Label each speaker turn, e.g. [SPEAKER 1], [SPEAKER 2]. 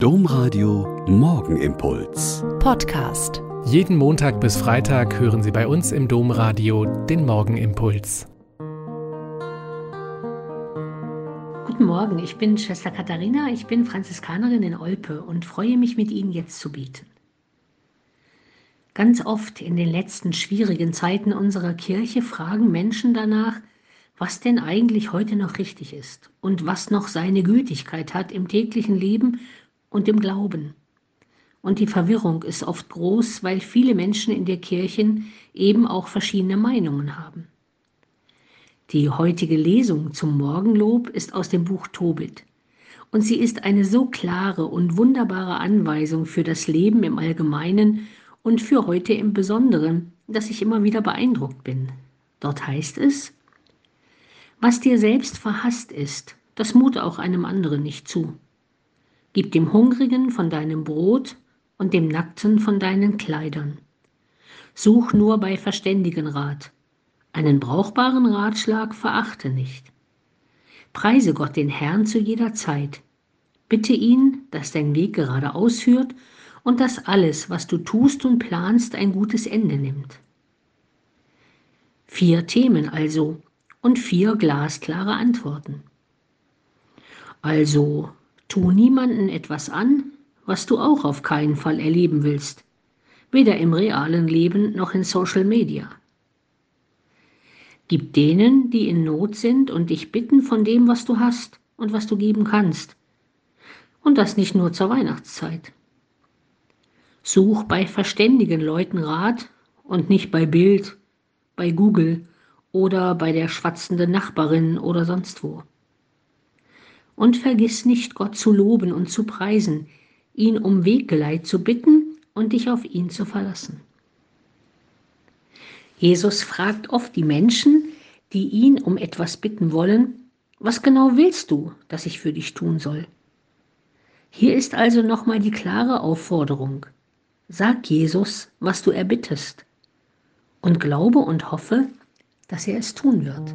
[SPEAKER 1] Domradio Morgenimpuls.
[SPEAKER 2] Podcast.
[SPEAKER 3] Jeden Montag bis Freitag hören Sie bei uns im Domradio den Morgenimpuls.
[SPEAKER 4] Guten Morgen, ich bin Schwester Katharina, ich bin Franziskanerin in Olpe und freue mich mit Ihnen jetzt zu bieten. Ganz oft in den letzten schwierigen Zeiten unserer Kirche fragen Menschen danach, was denn eigentlich heute noch richtig ist und was noch seine Gültigkeit hat im täglichen Leben und im Glauben. Und die Verwirrung ist oft groß, weil viele Menschen in der Kirchen eben auch verschiedene Meinungen haben. Die heutige Lesung zum Morgenlob ist aus dem Buch Tobit. Und sie ist eine so klare und wunderbare Anweisung für das Leben im Allgemeinen und für heute im Besonderen, dass ich immer wieder beeindruckt bin. Dort heißt es, was dir selbst verhasst ist, das mute auch einem anderen nicht zu. Gib dem Hungrigen von deinem Brot und dem Nackten von deinen Kleidern. Such nur bei verständigen Rat. Einen brauchbaren Ratschlag verachte nicht. Preise Gott den Herrn zu jeder Zeit. Bitte ihn, dass dein Weg gerade ausführt und dass alles, was du tust und planst, ein gutes Ende nimmt. Vier Themen also und vier glasklare Antworten. Also Tu niemanden etwas an, was du auch auf keinen Fall erleben willst, weder im realen Leben noch in Social Media. Gib denen, die in Not sind und dich bitten von dem, was du hast und was du geben kannst. Und das nicht nur zur Weihnachtszeit. Such bei verständigen Leuten Rat und nicht bei Bild, bei Google oder bei der schwatzenden Nachbarin oder sonst wo. Und vergiss nicht, Gott zu loben und zu preisen, ihn um Weggeleit zu bitten und dich auf ihn zu verlassen. Jesus fragt oft die Menschen, die ihn um etwas bitten wollen, was genau willst du, dass ich für dich tun soll? Hier ist also nochmal die klare Aufforderung. Sag Jesus, was du erbittest und glaube und hoffe, dass er es tun wird.